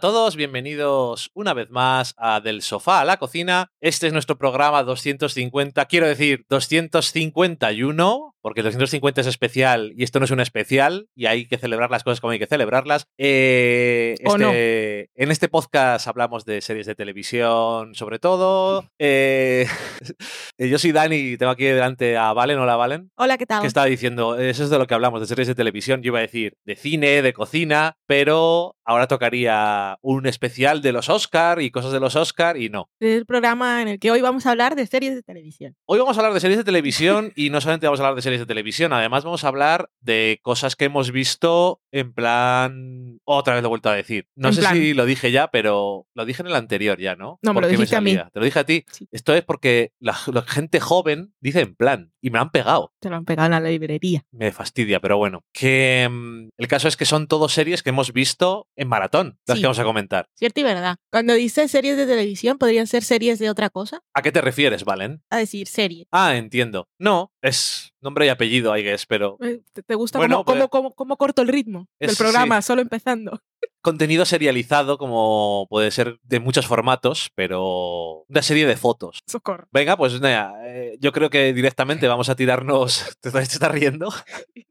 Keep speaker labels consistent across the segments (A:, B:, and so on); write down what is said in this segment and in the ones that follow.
A: A todos, bienvenidos una vez más a Del Sofá a la Cocina. Este es nuestro programa 250, quiero decir 251, porque el 250 es especial y esto no es un especial y hay que celebrar las cosas como hay que celebrarlas. Eh, este- En este podcast hablamos de series de televisión, sobre todo. Eh, yo soy Dani y tengo aquí delante a Valen. Hola, Valen.
B: Hola, ¿qué tal?
A: que estaba diciendo, eso es de lo que hablamos, de series de televisión. Yo iba a decir de cine, de cocina, pero ahora tocaría un especial de los Oscar y cosas de los Oscar y no.
B: Es el programa en el que hoy vamos a hablar de series de televisión.
A: Hoy vamos a hablar de series de televisión y no solamente vamos a hablar de series de televisión, además vamos a hablar de cosas que hemos visto en plan... Otra vez lo he vuelto a decir. No
B: En
A: sé
B: plan.
A: si lo dije ya, pero lo dije en el anterior ya, ¿no?
B: No, me lo dijiste a mí.
A: Te lo dije a ti.
B: Sí.
A: Esto es porque la, la gente joven dice en plan y me lo han pegado.
B: Se lo han pegado en la librería.
A: Me fastidia, pero bueno. Que mm, el caso es que son todos series que hemos visto en maratón, las
B: Sí.
A: que vamos a comentar.
B: ¿Cierto y verdad? Cuando dices series de televisión, ¿podrían ser series de otra cosa?
A: ¿A qué te refieres, Valen?
B: A decir, serie.
A: Ah, entiendo. No, es nombre y apellido, I guess, pero
B: Eh, ¿Te, gusta
A: Bueno,
B: cómo,
A: pues-
B: cómo- cómo- cómo corto el ritmo del programa, solo empezando?
A: Contenido serializado como puede ser de muchos formatos, pero una serie de fotos.
B: Socorro.
A: Venga, pues nada, eh, yo creo que directamente vamos a tirarnos. ¿Te estás te estás riendo?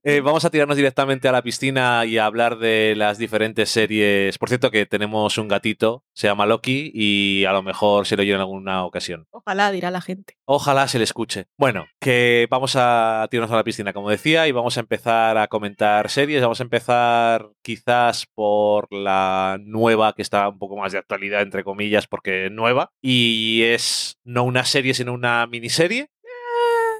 A: Eh, vamos a tirarnos directamente a la piscina y a hablar de las diferentes series. Por cierto, que tenemos un gatito, se llama Loki, y a lo mejor se lo oye en alguna ocasión.
B: Ojalá, dirá la gente.
A: Ojalá se le escuche. Bueno, que vamos a tirarnos a la piscina, como decía, y vamos a empezar a comentar series. Vamos a empezar quizás por la nueva, que está un poco más de actualidad, entre comillas, porque nueva. Y es no una serie, sino una miniserie.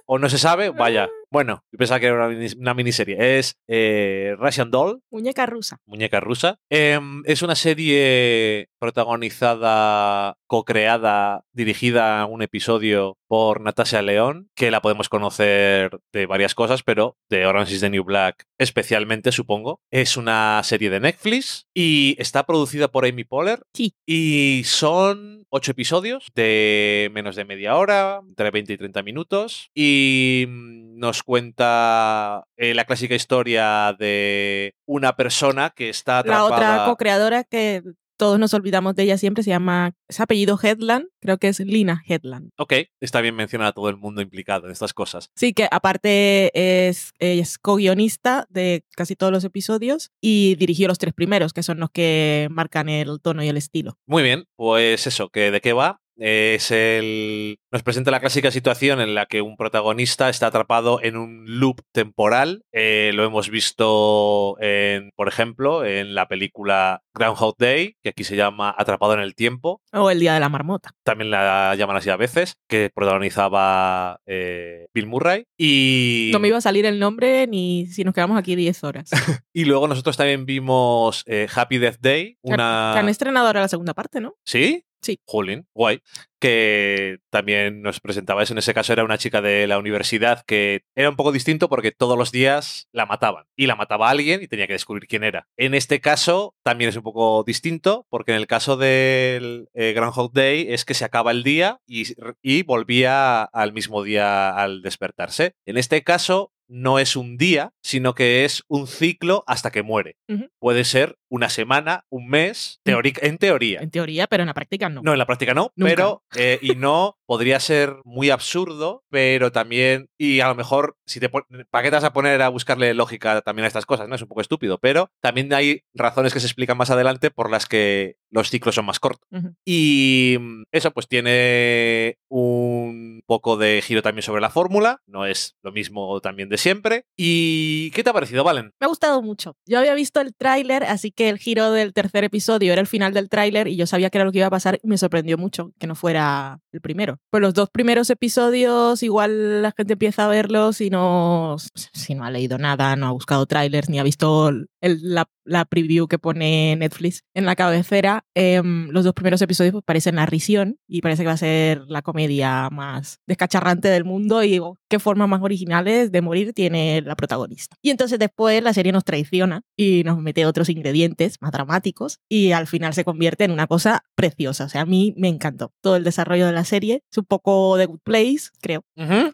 A: ¿O no se sabe? Vaya. Bueno, yo pensaba que era una, una miniserie. Es eh, Russian Doll,
B: Muñeca rusa.
A: muñeca rusa. Em, es una serie protagonizada, co-creada, dirigida a un episodio por Natasha León, que la podemos conocer de varias cosas, pero de Orange is the New Black especialmente, supongo. Es una serie de Netflix y está producida por Amy Poehler.
B: Sí.
A: Y son ocho episodios de menos de media hora, entre 20 y 30 minutos. Y mm, nos cuenta eh, la clásica historia de una persona que está
B: La
A: atrapada.
B: otra co-creadora que todos nos olvidamos de ella siempre se llama, es apellido Headland, creo que es Lina Headland.
A: Ok, está bien mencionar a todo el mundo implicado en estas cosas.
B: Sí, que aparte es, es co-guionista de casi todos los episodios y dirigió los tres primeros, que son los que marcan el tono y el estilo.
A: Muy bien, pues eso, que ¿de qué va? Es el. Nos presenta la clásica situación en la que un protagonista está atrapado en un loop temporal. Eh, lo hemos visto, en, por ejemplo, en la película Groundhog Day, que aquí se llama Atrapado en el Tiempo.
B: O El Día de la Marmota.
A: También la llaman así a veces, que protagonizaba eh, Bill Murray. Y.
B: No me iba a salir el nombre ni si nos quedamos aquí 10 horas.
A: Y luego nosotros también vimos eh, Happy Death Day, una.
B: Que han estrenado ahora la segunda parte, ¿no?
A: ¿Sí?
B: Sí.
A: Jolín, guay. Que también nos presentaba eso. En ese caso era una chica de la universidad que era un poco distinto porque todos los días la mataban. Y la mataba alguien y tenía que descubrir quién era. En este caso también es un poco distinto porque en el caso del eh, Groundhog Day es que se acaba el día y, y volvía al mismo día al despertarse. En este caso no es un día, sino que es un ciclo hasta que muere. Puede ser una semana, un mes,
B: Mm.
A: teórica- en teoría.
B: En teoría, pero en la práctica no.
A: No, en la práctica no,
B: Nunca.
A: pero eh, y no podría ser muy absurdo, pero también y a lo mejor si te ¿para qué te vas a poner a buscarle lógica también a estas cosas? No es un poco estúpido, pero también hay razones que se explican más adelante por las que los ciclos son más cortos. Y mm, eso pues tiene un poco de giro también sobre la fórmula, no es lo mismo también de siempre. ¿Y qué te ha parecido, Valen?
B: Me ha gustado mucho. Yo había visto el tráiler, así que el giro del tercer episodio era el final del tráiler y yo sabía que era lo que iba a pasar y me sorprendió mucho que no fuera el primero. Pues los dos primeros episodios, igual la gente empieza a verlos y no, si no ha leído nada, no ha buscado trailers ni ha visto el- la, la preview que pone Netflix en la cabecera. em, los dos primeros episodios pues, parecen la risión y parece que va a ser la comedia más descacharrante del mundo y qué formas más originales de morir tiene la protagonista. Y entonces después la serie nos traiciona y nos mete otros ingredientes más dramáticos, y al final se convierte en una cosa preciosa. O sea, a mí me encantó todo el desarrollo de la serie. Es un poco de Good Place, creo.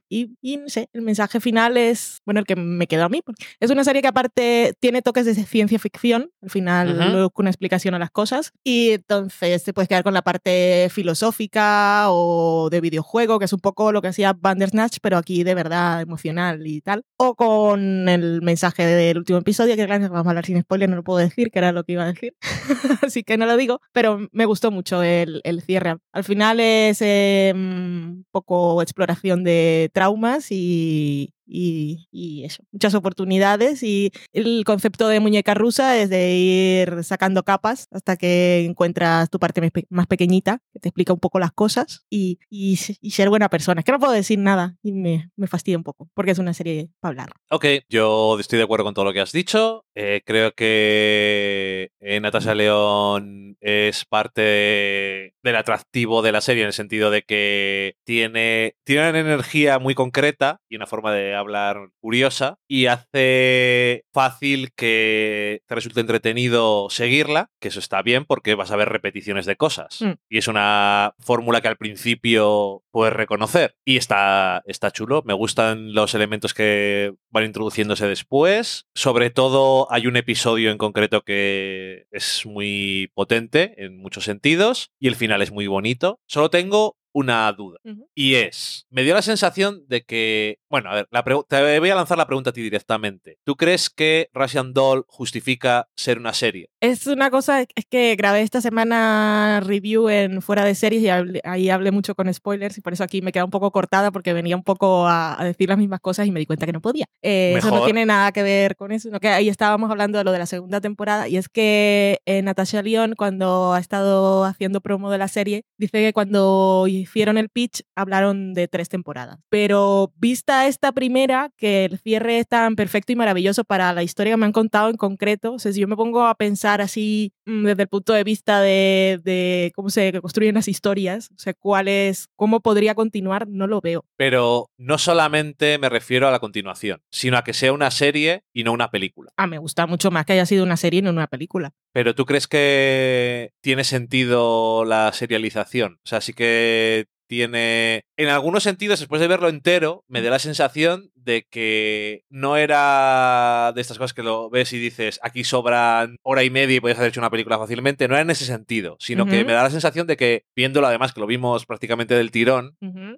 B: y, y, no sé, el mensaje final es, bueno, el que me quedó a mí. Es una serie que aparte tiene toques de ciencia ficción, al final uh una explicación a las cosas, y entonces te puedes quedar con la parte filosófica o de videojuego, que es un poco lo que hacía Bandersnatch, pero aquí de verdad emocional y tal, o con el mensaje del último episodio, que claro, vamos a hablar sin spoiler, no lo puedo decir, que era lo que iba a decir, así que no lo digo, pero me gustó mucho el, el cierre. Al final es eh, un poco exploración de traumas y, y, eso, muchas oportunidades y el concepto de muñeca rusa es de ir sacando capas hasta que encuentras tu parte más pequeñita, que te explica un poco las cosas y, y, ser buena persona. Es que no puedo decir nada y me, me fastidia un poco porque es una serie para hablar.
A: Ok, yo estoy de acuerdo con todo lo que has dicho. Eh, creo que eh, Natasha León es parte del atractivo de la serie en el sentido de que tiene, tiene una energía muy concreta y una forma de hablar curiosa y hace fácil que te resulte entretenido seguirla, que eso está bien porque vas a ver repeticiones de cosas. Mm. Y es una fórmula que al principio puedes reconocer. Y está, está chulo. Me gustan los elementos que van introduciéndose después. Sobre todo hay un episodio en concreto que es muy potente en muchos sentidos y el final es muy bonito. Solo tengo una duda. Y es, me dio la sensación de que, bueno, a ver, la te voy a lanzar la pregunta a ti directamente. ¿Tú crees que Russian Doll justifica ser una serie?
B: Es una cosa, es que grabé esta semana review en Fuera de Series y ahí hablé mucho con spoilers y por eso aquí me queda un poco cortada porque venía un poco a, decir las mismas cosas y me di cuenta que no podía. Eh, eso no tiene nada que ver con eso, sino que ahí estábamos hablando de lo de la segunda temporada y es que eh, Natasha Lyon cuando ha estado haciendo promo de la serie dice que cuando hicieron el pitch, hablaron de tres temporadas. Pero vista esta primera, que el cierre es tan perfecto y maravilloso para la historia que me han contado en concreto, o sea, si yo me pongo a pensar así desde el punto de vista de, de cómo se construyen las historias, o sea, cuál es, cómo podría continuar, no lo veo.
A: Pero no solamente me refiero a la continuación, sino a que sea una serie y no una película.
B: Ah, me gusta mucho más que haya sido una serie y no una película.
A: Pero ¿tú crees que tiene sentido la serialización? O sea, sí que tiene, en algunos sentidos, después de verlo entero, me da la sensación de que no era de estas cosas que lo ves y dices, aquí sobran hora y media y puedes haber hecho una película fácilmente, no era en ese sentido, sino que me da la sensación de que, viéndolo además, que lo vimos prácticamente del tirón,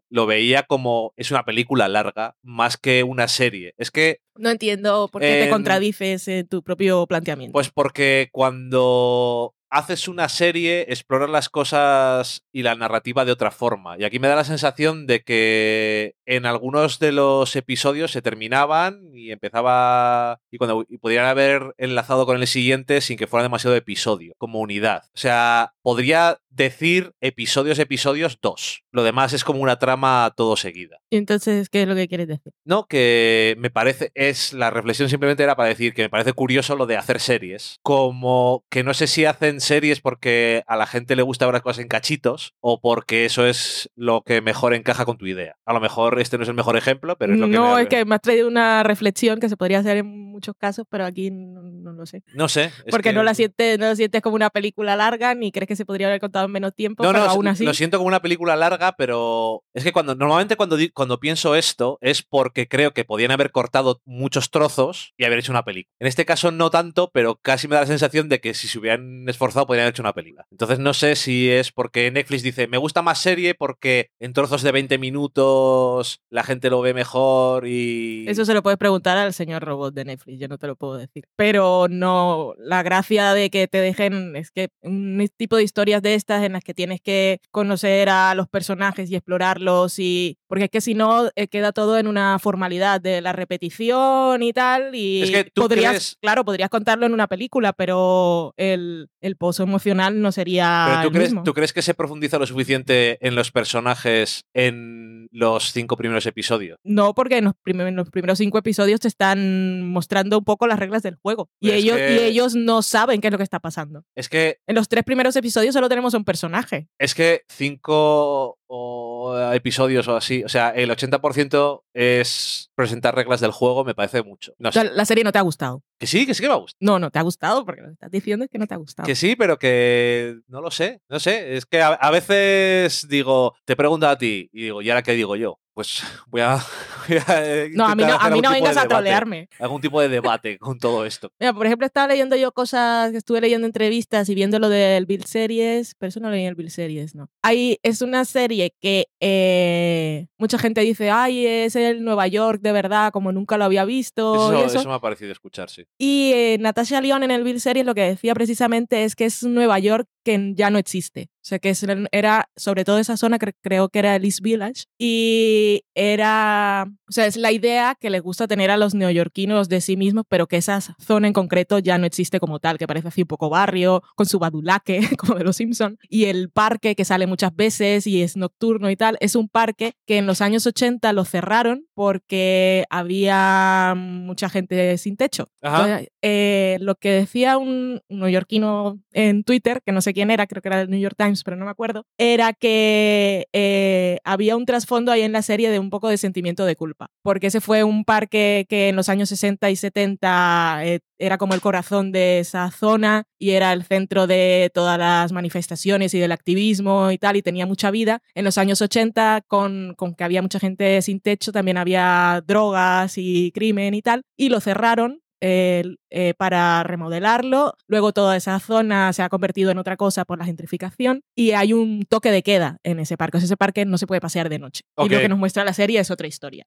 A: lo veía como es una película larga más que una serie. Es que...
B: No entiendo por qué te contradices en tu propio planteamiento.
A: Pues porque cuando haces una serie, exploras las cosas y la narrativa de otra forma. Y aquí me da la sensación de que en algunos de los episodios se terminaban y empezaba y cuando y podrían haber enlazado con el siguiente sin que fuera demasiado episodio, como unidad. O sea, podría decir episodios, episodios, dos. Lo demás es como una trama todo seguida.
B: ¿Y entonces qué es lo que quieres decir?
A: No, que me parece, es la reflexión simplemente era para decir que me parece curioso lo de hacer series. Como que no sé si hacen series porque a la gente le gusta ver las cosas en cachitos o porque eso es lo que mejor encaja con tu idea. A lo mejor este no es el mejor ejemplo, pero es lo que...
B: No, es que me has traído una reflexión que se podría hacer en muchos casos, pero aquí no, lo sé.
A: No sé.
B: Porque no, la sientes, no sientes como una película larga ni crees que se podría haber contado en menos tiempo, no, pero no, aún así...
A: Lo siento como una película larga, pero es que cuando normalmente cuando, cuando pienso esto es porque creo que podían haber cortado muchos trozos y haber hecho una película. En este caso no tanto, pero casi me da la sensación de que si se hubieran esforzado podrían haber hecho una película. Entonces no sé si es porque Netflix dice, me gusta más serie porque en trozos de 20 minutos la gente lo ve mejor y...
B: Eso se lo puedes preguntar al señor robot de Netflix, yo no te lo puedo decir. Pero no, la gracia de que te dejen es que un tipo de historias de estas en las que tienes que conocer a los personajes y explorarlos y... Porque es que si no, eh, queda todo en una formalidad de la repetición y tal y
A: es que tú
B: podrías, claro, podrías contarlo en una película, pero el, el pozo emocional no sería...
A: ¿Pero tú,
B: crees,
A: ¿tú crees que se profundiza lo suficiente en los personajes en los cinco primeros episodios?
B: No, porque en los, los primeros cinco episodios te están mostrando un poco las reglas del juego y ellos, y ellos no saben qué es lo que está pasando.
A: Es que...
B: En los tres primeros episodios solo tenemos un personaje.
A: Es que cinco o episodios o así. O sea, el 80% es presentar reglas del juego, me parece mucho. No
B: O sea,
A: sé.
B: la serie no te ha gustado.
A: Que sí, que sí que me gusta.
B: No, no te ha gustado porque lo que estás diciendo es que no te ha gustado.
A: Que sí, pero que no lo sé, no sé. Es que a, a veces digo, te pregunto a ti y digo, ¿y ahora qué digo yo? Pues voy a. voy a
B: No, a mí no, a mí no
A: de
B: vengas a trolearme.
A: Algún tipo de debate con todo esto.
B: Mira, por ejemplo, estaba leyendo yo cosas, estuve leyendo entrevistas y viendo lo del Bill Series, pero eso no leí en el Bill Series, ¿no? Ahí es una serie que eh, mucha gente dice, ay, es el Nueva York de verdad, como nunca lo había visto y
A: eso.
B: eso
A: me ha parecido escuchar, sí.
B: Y eh, Natasha Lyon en el Bill Series lo que decía precisamente es que es Nueva York que ya no existe. O sea, que era, sobre todo esa zona, que creo que era el East Village, y era, o sea, es la idea que les gusta tener a los neoyorquinos de sí mismos, pero que esa zona en concreto ya no existe como tal, que parece así un poco barrio, con su badulaque, como de los Simpson y el parque que sale muchas veces y es nocturno y tal, es un parque que en los años 80 lo cerraron porque había mucha gente sin techo. Entonces, eh, lo que decía un neoyorquino en Twitter, que no sé quién era, creo que era del New York Times, pero no me acuerdo, era que eh, había un trasfondo ahí en la serie de un poco de sentimiento de culpa, porque ese fue un parque que en los años 60 y 70 eh, era como el corazón de esa zona y era el centro de todas las manifestaciones y del activismo y tal, y tenía mucha vida. En los años 80, con, con que había mucha gente sin techo, también había drogas y crimen y tal, y lo cerraron eh, eh, para remodelarlo. Luego toda esa zona se ha convertido en otra cosa por la gentrificación y hay un toque de queda en ese parque. O sea, ese parque no se puede pasear de noche. Y lo que nos muestra la serie es otra historia.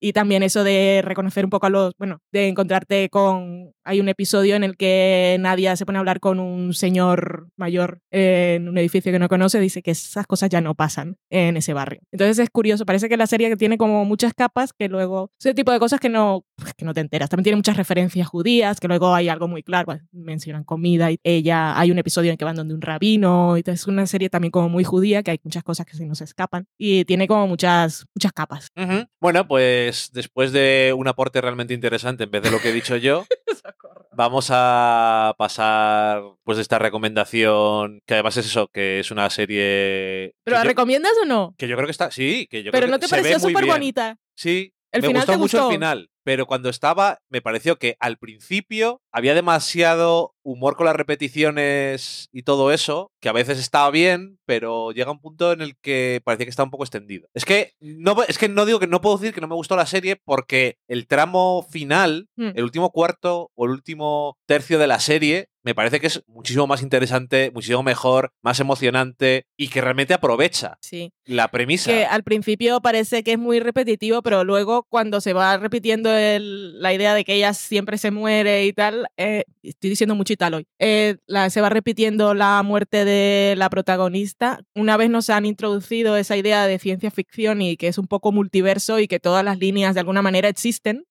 B: Y también eso de reconocer un poco a los, bueno, de encontrarte con, hay un episodio en el que Nadia se pone a hablar con un señor mayor en un edificio que no conoce, dice que esas cosas ya no pasan en ese barrio. Entonces es curioso, parece que la serie tiene como muchas capas que luego, ese tipo de cosas que no, pues, que no te enteras. También tiene muchas referencias judías, que luego hay algo muy claro, pues, mencionan comida y ella, hay un episodio en que van donde un rabino, y es una serie también como muy judía, que hay muchas cosas que se nos escapan y tiene como muchas, muchas capas.
A: Ujú. Bueno, pues después de un aporte realmente interesante en vez de lo que he dicho yo, vamos a pasar pues de esta recomendación, que además es eso, que es una serie...
B: ¿Pero la
A: yo,
B: recomiendas o no?
A: que yo creo que está... Sí, que yo
B: Pero
A: creo
B: ¿no
A: que
B: te
A: se
B: pareció súper bonita?
A: Sí,
B: ¿El
A: me
B: final
A: gustó
B: te
A: mucho
B: gustó?
A: el final, pero cuando estaba me pareció que al principio había demasiado humor con las repeticiones y todo eso, que a veces estaba bien, pero llega un punto en el que parecía que está un poco extendido. Es que no, es que no digo que no puedo decir que no me gustó la serie porque el tramo final,
B: Hmm.
A: el último cuarto o el último tercio de la serie, me parece que es muchísimo más interesante, muchísimo mejor, más emocionante y que realmente aprovecha
B: Sí.
A: la premisa.
B: Que al principio parece que es muy repetitivo, pero luego cuando se va repitiendo el- la idea de que ella siempre se muere y tal, eh, estoy diciendo mucho y tal hoy, eh, la- se va repitiendo la muerte de la protagonista. Una vez nos han introducido esa idea de ciencia ficción y que es un poco multiverso y que todas las líneas de alguna manera existen,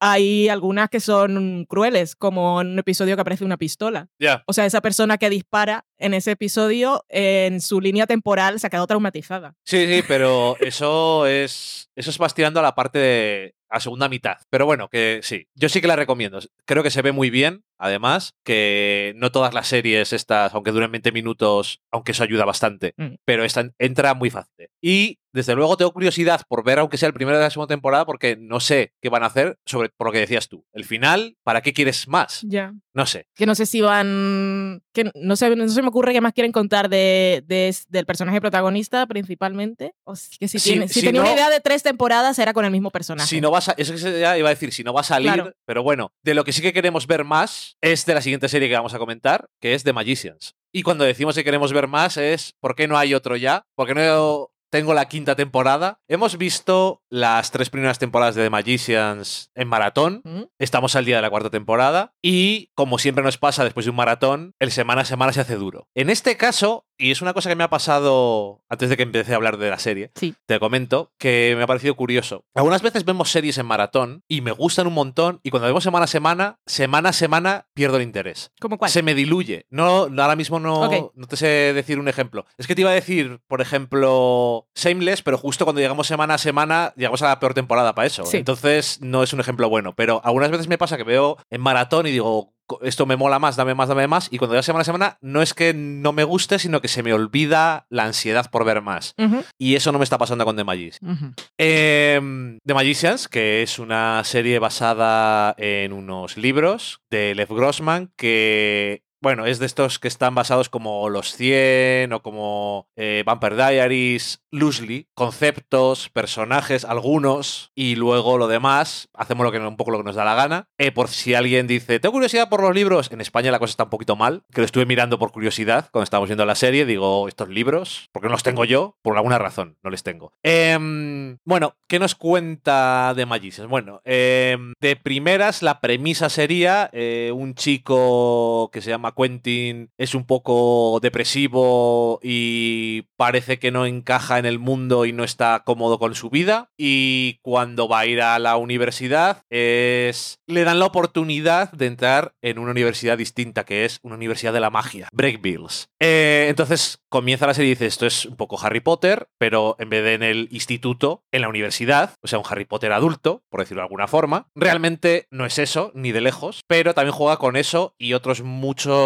B: hay algunas que son crueles, como en un episodio que aparece una pistola.
A: Ya.
B: O sea, esa persona que dispara en ese episodio, en su línea temporal, se ha quedado traumatizada.
A: Sí, sí, pero eso es. Eso es más tirando a la parte de. a segunda mitad. Pero bueno, que sí. Yo sí que la recomiendo. Creo que se ve muy bien. Además, que no todas las series estas, aunque duren 20 minutos, aunque eso ayuda bastante,
B: Mm.
A: pero esta entra muy fácil. Y desde luego tengo curiosidad por ver, aunque sea el primero de la segunda temporada, porque no sé qué van a hacer sobre por lo que decías tú. El final, ¿para qué quieres más?
B: Ya.
A: No sé.
B: Que no sé si van. Que no, sé, no se me ocurre qué más quieren contar de, de- del personaje protagonista, principalmente. O si- que si,
A: Si-
B: tiene, si,
A: si
B: tenía una idea de tres temporadas, era con el mismo personaje.
A: Si no vas a. Eso que iba a decir, si no va a salir.
B: Claro.
A: Pero bueno, de lo que sí que queremos ver más es de la siguiente serie que vamos a comentar, que es The Magicians. Y cuando decimos que queremos ver más es ¿por qué no hay otro ya? ¿Por qué no tengo la quinta temporada? Hemos visto las tres primeras temporadas de The Magicians en maratón.
B: ¿Mm?
A: Estamos al día de la cuarta temporada y, como siempre nos pasa después de un maratón, el semana a semana se hace duro. En este caso, y es una cosa que me ha pasado antes de que empecé a hablar de la serie,
B: Sí.
A: te comento que me ha parecido curioso. Algunas veces vemos series en maratón y me gustan un montón y cuando vemos semana a semana, semana a semana pierdo el interés.
B: ¿Cómo cuál?
A: Se me diluye. No, no, ahora mismo no, no te sé decir un ejemplo. Es que te iba a decir, por ejemplo, Shameless, pero justo cuando llegamos semana a semana, llegamos a la peor temporada para eso.
B: Sí.
A: Entonces, no es un ejemplo bueno. Pero algunas veces me pasa que veo en maratón y digo, esto me mola más, dame más, dame más, y cuando ya semana a semana, no es que no me guste, sino que se me olvida la ansiedad por ver más. Y eso no me está pasando con The Magicians. Em, The Magicians, que es una serie basada en unos libros de Lev Grossman, que, bueno, es de estos que están basados como Los 100 o como eh, Vampire Diaries, loosely, conceptos, personajes, algunos, y luego lo demás, hacemos lo que, un poco lo que nos da la gana. Eh, por si alguien dice, tengo curiosidad por los libros, en España la cosa está un poquito mal, que lo estuve mirando por curiosidad cuando estábamos viendo la serie, digo, estos libros, porque no los tengo yo, por alguna razón, no les tengo. Em, bueno, ¿qué nos cuenta de Magicians? Bueno, em, de primeras la premisa sería eh, un chico que se llama Quentin, es un poco depresivo y parece que no encaja en el mundo y no está cómodo con su vida y cuando va a ir a la universidad es le dan la oportunidad de entrar en una universidad distinta que es una universidad de la magia, Break Bills. Eh, entonces comienza la serie y dice esto es un poco Harry Potter, pero en vez de en el instituto, en la universidad, o sea, un Harry Potter adulto, por decirlo de alguna forma. Realmente no es eso, ni de lejos, pero también juega con eso y otros muchos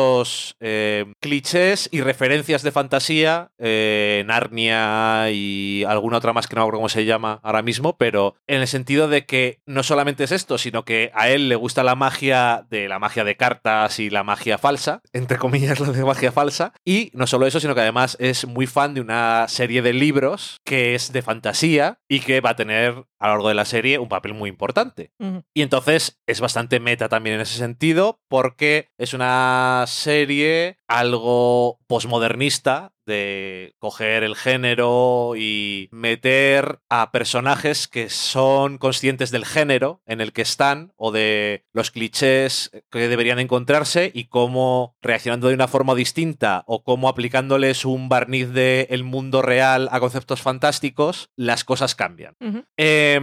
A: eh, clichés y referencias de fantasía, eh, Narnia y alguna otra más que no me acuerdo cómo se llama ahora mismo, pero en el sentido de que no solamente es esto, sino que a él le gusta la magia de la magia de cartas y la magia falsa, entre comillas la de magia falsa, y no solo eso, sino que además es muy fan de una serie de libros que es de fantasía y que va a tener a lo largo de la serie un papel muy importante. Y entonces es bastante meta también en ese sentido, porque es una serie algo posmodernista de coger el género y meter a personajes que son conscientes del género en el que están o de los clichés que deberían encontrarse y cómo reaccionando de una forma distinta o cómo aplicándoles un barniz del mundo real a conceptos fantásticos, las cosas cambian. Eh,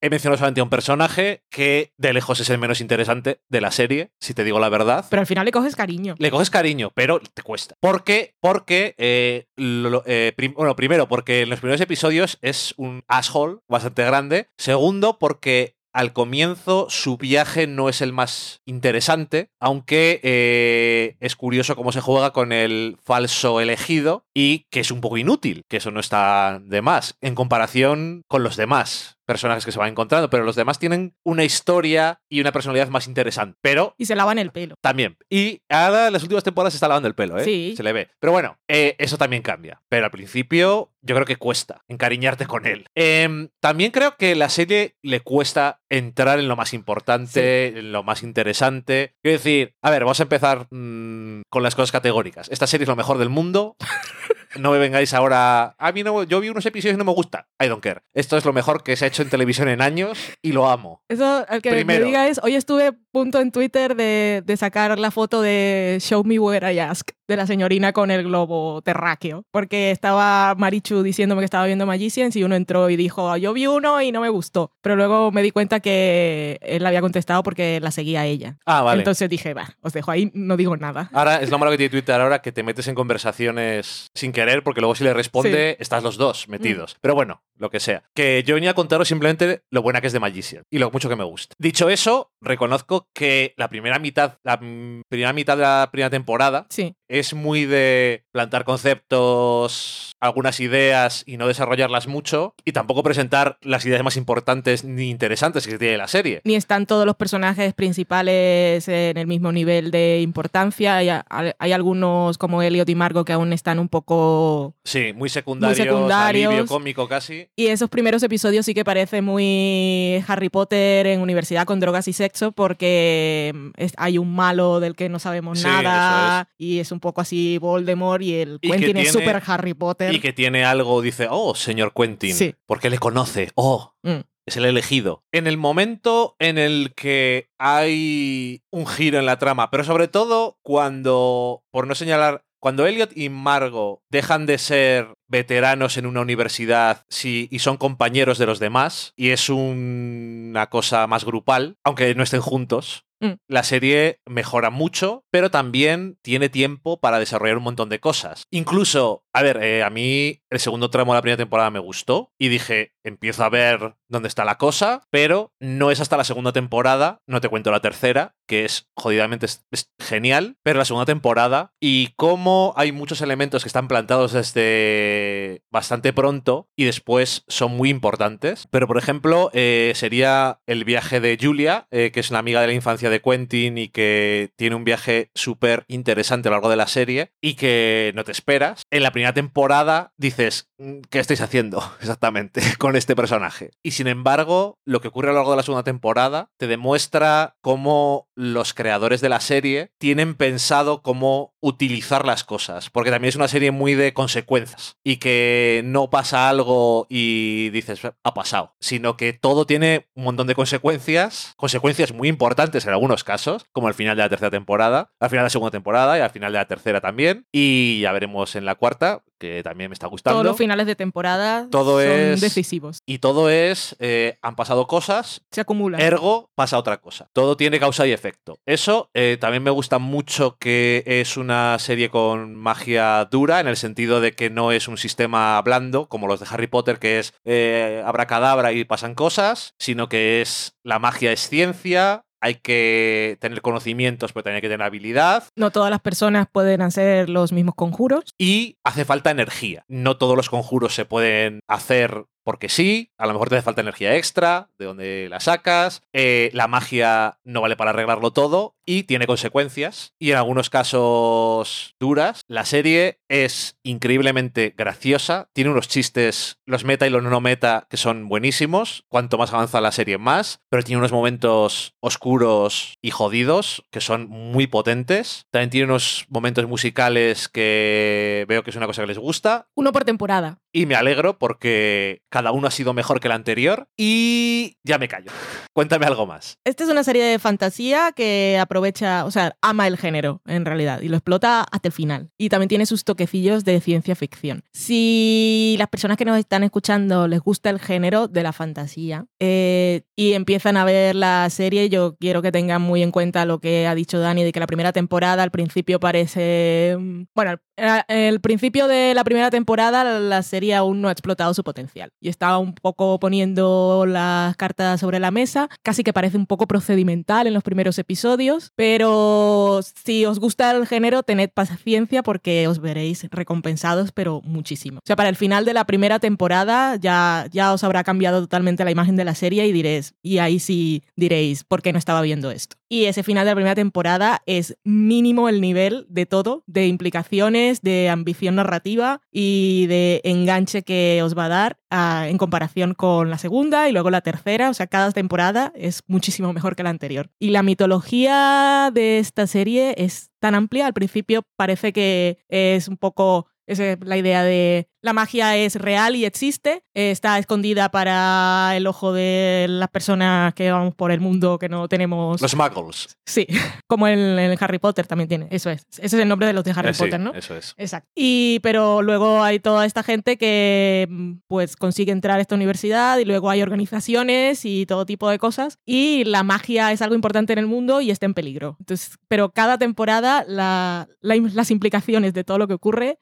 A: he mencionado solamente a un personaje que de lejos es el menos interesante de la serie, si te digo la verdad.
B: Pero al final le coges cariño.
A: Le coges cariño, pero te cuesta. ¿Por qué? Porque, eh, eh, bueno, primero, porque en los primeros episodios es un asshole bastante grande. Segundo, porque al comienzo su viaje no es el más interesante, aunque eh, es curioso cómo se juega con el falso elegido y que es un poco inútil, que eso no está de más, en comparación con los demás personajes que se van encontrando, pero los demás tienen una historia y una personalidad más interesante. Pero
B: Y se lavan el pelo.
A: también. Y ahora en las últimas temporadas se está lavando el pelo, ¿eh?
B: Sí.
A: Se le ve. Pero bueno, eh, eso también cambia. Pero al principio yo creo que cuesta encariñarte con él. Em, también creo que la serie le cuesta entrar en lo más importante, en lo más interesante. Quiero decir, a ver, vamos a empezar mm, con las cosas categóricas. Esta serie es lo mejor del mundo. No me vengáis ahora. A mí no, yo vi unos episodios y no me gusta. I don't care. Esto es lo mejor que se ha hecho en televisión en años y lo amo.
B: Eso, el que
A: Primero.
B: me diga es, hoy estuve punto en Twitter de, de sacar la foto de Show Me Where I Ask, de la señorina con el globo terráqueo, porque estaba Marichu diciéndome que estaba viendo Magicians y uno entró y dijo, yo vi uno y no me gustó, pero luego me di cuenta que él había contestado porque la seguía ella.
A: Ah, vale.
B: Entonces dije, va, os dejo ahí, no digo nada.
A: Ahora es lo malo que tiene Twitter ahora que te metes en conversaciones sin querer porque luego si le responde estás los dos metidos. Pero bueno, lo que sea. Que yo venía a contaros simplemente lo buena que es de Magician y lo mucho que me gusta. Dicho eso, reconozco que la primera mitad, la mm, primera mitad de la primera temporada
B: Sí,
A: es muy de plantar conceptos, algunas ideas y no desarrollarlas mucho y tampoco presentar las ideas más importantes ni interesantes que tiene la serie.
B: ni están todos los personajes principales en el mismo nivel de importancia. Hay, hay algunos como Elliot y Margot que aún están un poco...
A: Sí, muy secundarios,
B: secundarios.
A: alivio cómico casi.
B: Y esos primeros episodios sí que parece muy Harry Potter en universidad con drogas y sexo porque hay un malo del que no sabemos
A: Sí,
B: nada y es un poco así Voldemort y el
A: Y
B: Quentin es súper Harry Potter.
A: Y que tiene algo, dice, oh, señor Quentin,
B: Sí.
A: porque le conoce, oh,
B: Mm.
A: es el elegido. En el momento en el que hay un giro en la trama, pero sobre todo cuando, por no señalar, cuando Elliot y Margot dejan de ser veteranos en una universidad sí, y son compañeros de los demás, y es un- una cosa más grupal, aunque no estén juntos,
B: Mm.
A: la serie mejora mucho, pero también tiene tiempo para desarrollar un montón de cosas. Incluso A ver, eh, a mí el segundo tramo de la primera temporada me gustó y dije, empiezo a ver dónde está la cosa, pero no es hasta la segunda temporada, no te cuento la tercera, que es jodidamente es- genial, pero la segunda temporada y cómo hay muchos elementos que están plantados desde bastante pronto y después son muy importantes. Pero, por ejemplo, eh, sería el viaje de Julia, eh, que es una amiga de la infancia de Quentin y que tiene un viaje súper interesante a lo largo de la serie y que no te esperas. En la primera temporada dices, "Mm, ¿qué estáis haciendo exactamente con este personaje? Y sin embargo, lo que ocurre a lo largo de la segunda temporada te demuestra cómo los creadores de la serie tienen pensado cómo utilizar las cosas, porque también es una serie muy de consecuencias y que no pasa algo y dices, ha pasado, sino que todo tiene un montón de consecuencias, consecuencias muy importantes en algunos casos, como al final de la tercera temporada, al final de la segunda temporada y al final de la tercera también, y ya veremos en la cuarta, que también me está gustando.
B: Todos los finales de temporada
A: Todo
B: son
A: es-
B: decisivos.
A: y todo es, eh, han pasado cosas,
B: Se acumulan.
A: Ergo pasa otra cosa. Todo tiene causa y efecto. Eso eh, también me gusta mucho que es una serie con magia dura, en el sentido de que no es un sistema blando como los de Harry Potter, que es eh, abracadabra y pasan cosas, sino que es la magia es ciencia. Hay que tener conocimientos, pero también hay que tener habilidad.
B: No todas las personas pueden hacer los mismos conjuros.
A: Y hace falta energía. No todos los conjuros se pueden hacer porque sí. A lo mejor te hace falta energía extra, de donde la sacas. Eh, la magia no vale para arreglarlo todo y tiene consecuencias. Y en algunos casos duras. La serie es increíblemente graciosa. Tiene unos chistes, los meta y los no meta, que son buenísimos. Cuanto más avanza la serie, más. Pero tiene unos momentos oscuros y jodidos que son muy potentes. También tiene unos momentos musicales que veo que es una cosa que les gusta.
B: Uno por temporada.
A: Y me alegro porque cada uno ha sido mejor que el anterior. Y ya me callo. Cuéntame algo más.
B: Esta es una serie de fantasía que aprovecha, o sea, ama el género en realidad y lo explota hasta el final. Y también tiene sus toquecillos de ciencia ficción. Si las personas que nos están escuchando les gusta el género de la fantasía eh, y empiezan a ver la serie, yo quiero que tengan muy en cuenta lo que ha dicho Dani de que la primera temporada al principio parece... mm, Bueno, el, el principio de la primera temporada la serie aún no ha explotado su potencial y está un poco poniendo las cartas sobre la mesa, casi que parece un poco procedimental en los primeros episodios, pero si os gusta el género, tened paciencia porque os veréis recompensados, pero muchísimo. O sea, para el final de la primera temporada ya, ya os habrá cambiado totalmente la imagen de la serie y diréis, y ahí sí diréis, ¿por qué no estaba viendo esto? Y ese final de la primera temporada es mínimo el nivel de todo, de implicaciones, de ambición narrativa y de enganche que os va a dar en comparación con la segunda y luego la tercera. O sea, cada temporada es muchísimo mejor que la anterior. Y la mitología de esta serie es tan amplia. Al principio parece que es un poco esa es la idea de la magia es real y existe, eh, está escondida para el ojo de las personas que vamos por el mundo que no tenemos.
A: Los muggles.
B: Sí, como el, el Harry Potter también tiene, eso es. Ese es el nombre de los de Harry
A: Eh, sí,
B: Potter, ¿no?
A: Eso es.
B: Exacto. Y pero luego hay toda esta gente que mm, pues consigue entrar a esta universidad y luego hay organizaciones y todo tipo de cosas y la magia es algo importante en el mundo y está en peligro. Entonces, pero cada temporada la- la las implicaciones de todo lo que ocurre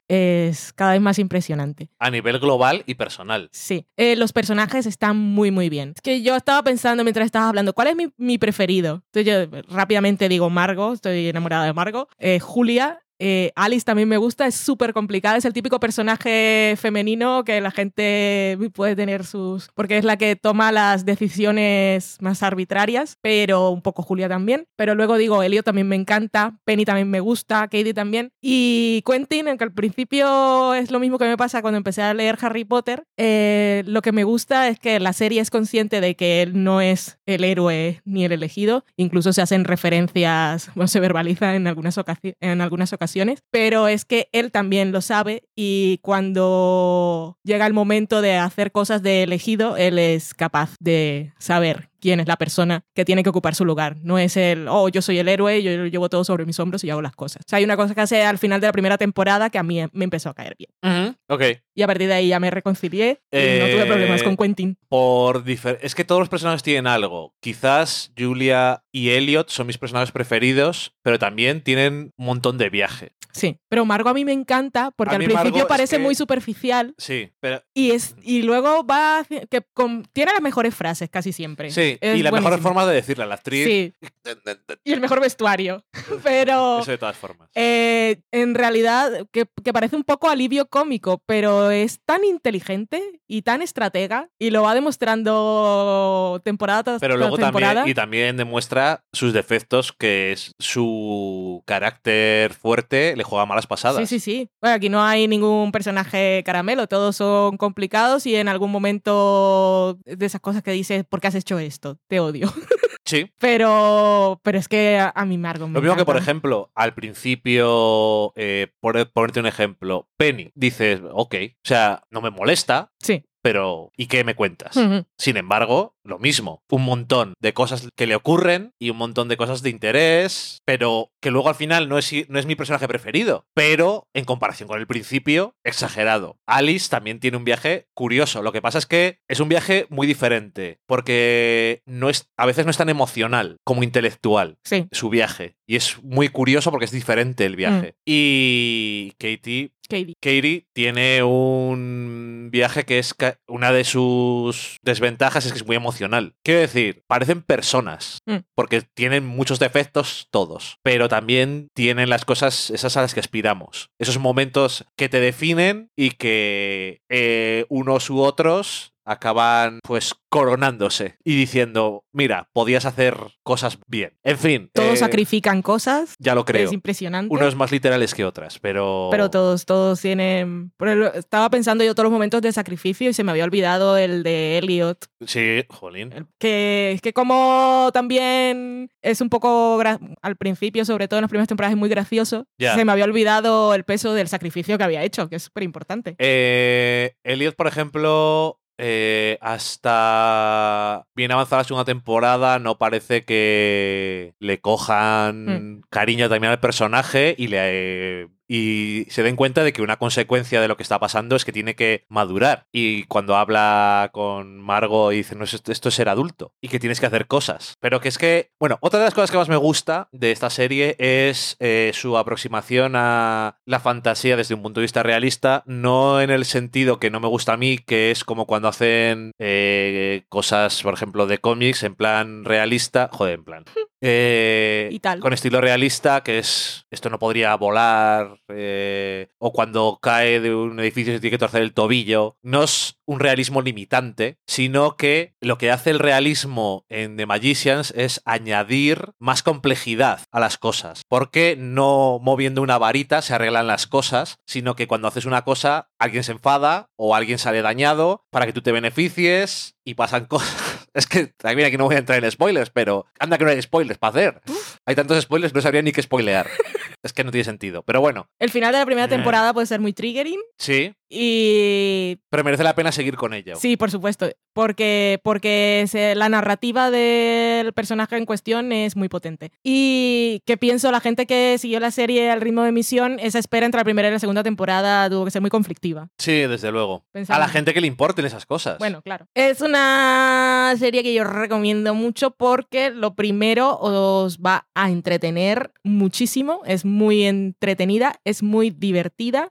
B: es cada vez más impresionante.
A: A nivel global y personal.
B: Sí, Eh, los personajes están muy, muy bien. Es que yo estaba pensando mientras estabas hablando, ¿cuál es mi, mi preferido? Entonces yo rápidamente digo Margo, estoy enamorada de Margo. Eh, Julia, eh, Alice también me gusta, es súper complicada, es el típico personaje femenino que la gente puede tener sus... porque es la que toma las decisiones más arbitrarias, pero un poco Julia también. Pero luego digo, Elio también me encanta, Penny también me gusta, Katie también. Y Quentin, aunque al principio es lo mismo que me pasa cuando empecé a leer Harry Potter, eh, lo que me gusta es que la serie es consciente de que él no es el héroe ni el elegido, incluso se hacen referencias, se verbaliza en algunas, en algunas ocasiones, pero es que él también lo sabe y cuando llega el momento de hacer cosas de elegido, él es capaz de saber quién es la persona que tiene que ocupar su lugar. No es el, oh, yo soy el héroe, yo llevo todo sobre mis hombros y hago las cosas. O sea, hay una cosa que hace al final de la primera temporada que a mí me empezó a caer bien.
A: Ok.
B: Y a partir de ahí ya me reconcilié y no tuve
A: Eh,
B: problemas con Quentin.
A: Por es que todos los personajes tienen algo. Quizás Julia y Elliot son mis personajes preferidos, pero también tienen un montón de viaje.
B: Sí, pero Margo a mí me encanta porque al principio
A: Margo es
B: parece
A: que-
B: muy superficial
A: Sí, pero
B: y es y luego va que con- tiene las mejores frases casi siempre.
A: sí,
B: Es
A: y la mejor
B: buenísimo.
A: forma de decirle a la actriz.
B: Sí, y el mejor vestuario. Pero
A: Eso de todas formas.
B: eh, en realidad que, que parece un poco alivio cómico, pero es tan inteligente y tan estratega y lo va demostrando temporada tras
A: Pero luego
B: temporada.
A: también, y también demuestra sus defectos, que es su carácter fuerte le juega malas pasadas.
B: Sí, sí, sí. Bueno, aquí no hay ningún personaje caramelo, todos son complicados y en algún momento de esas cosas que dices, ¿por qué has hecho esto? Te odio.
A: Sí.
B: Pero, pero es que a, a mí Margot me
A: Lo mismo que, por ejemplo, al principio, eh, por ponerte un ejemplo, Penny, dices, ok, o sea, no me molesta,
B: Sí.
A: Pero ¿y qué me cuentas? Sin embargo, lo mismo, un montón de cosas que le ocurren y un montón de cosas de interés, pero que luego al final no es, no es mi personaje preferido, pero en comparación con el principio, exagerado. Alice también tiene un viaje curioso, lo que pasa es que es un viaje muy diferente, porque no es, a veces no es tan emocional como intelectual
B: Sí.
A: su viaje. Y es muy curioso porque es diferente el viaje. Y Katie,
B: Katie.
A: Katie tiene un viaje que es una de sus desventajas es que es muy emocional. Quiero decir, parecen personas,
B: Mm.
A: porque tienen muchos defectos todos, pero también tienen las cosas esas a las que aspiramos. Esos momentos que te definen y que eh, unos u otros acaban pues coronándose y diciendo, mira, podías hacer cosas bien. En fin,
B: Todos
A: eh,
B: sacrifican cosas.
A: ya lo creo.
B: Es impresionante.
A: Unos más literales que otras, pero...
B: Pero todos, todos tienen. estaba pensando yo todos los momentos de sacrificio y se me había olvidado el de Elliot.
A: Sí, jolín.
B: Que es que como también es un poco gra- al principio, sobre todo en las primeras temporadas, es muy gracioso. Se me había olvidado el peso del sacrificio que había hecho, que es súper importante.
A: Eh, Elliot, por ejemplo, eh, hasta bien avanzada la segunda temporada, no parece que le cojan cariño también al personaje y le. Y se den cuenta de que una consecuencia de lo que está pasando es que tiene que madurar. Y cuando habla con Margo y dice, no, esto, esto es ser adulto y que tienes que hacer cosas. Pero que es que, bueno, otra de las cosas que más me gusta de esta serie es eh, su aproximación a la fantasía desde un punto de vista realista, no en el sentido que no me gusta a mí, que es como cuando hacen eh, cosas, por ejemplo, de cómics en plan realista, joder, en plan. Eh,
B: Y tal.
A: Con estilo realista, que es esto no podría volar, eh, o cuando cae de un edificio se tiene que torcer el tobillo. No es un realismo limitante, sino que lo que hace el realismo en The Magicians es añadir más complejidad a las cosas. Porque no moviendo una varita se arreglan las cosas, sino que cuando haces una cosa, alguien se enfada o alguien sale dañado para que tú te beneficies y pasan cosas. Es que también aquí no voy a entrar en spoilers, pero anda que no hay spoilers para hacer. Hay tantos spoilers, no sabría ni qué spoilear. Es que no tiene sentido. Pero bueno,
B: El final de la primera
A: Eh.
B: temporada puede ser muy triggering
A: sí,
B: y
A: pero merece la pena seguir con ello.
B: Sí, por supuesto, porque, porque se- la narrativa del personaje en cuestión es muy potente. Y que pienso, la gente que siguió la serie al ritmo de emisión, esa espera entre la primera y la segunda temporada tuvo que ser muy conflictiva.
A: Sí, desde luego.
B: Pensaba-
A: A la gente que le importen esas cosas.
B: Bueno, claro. Es una serie que yo recomiendo mucho porque lo primero os va a entretener muchísimo, es muy entretenida, es muy divertida,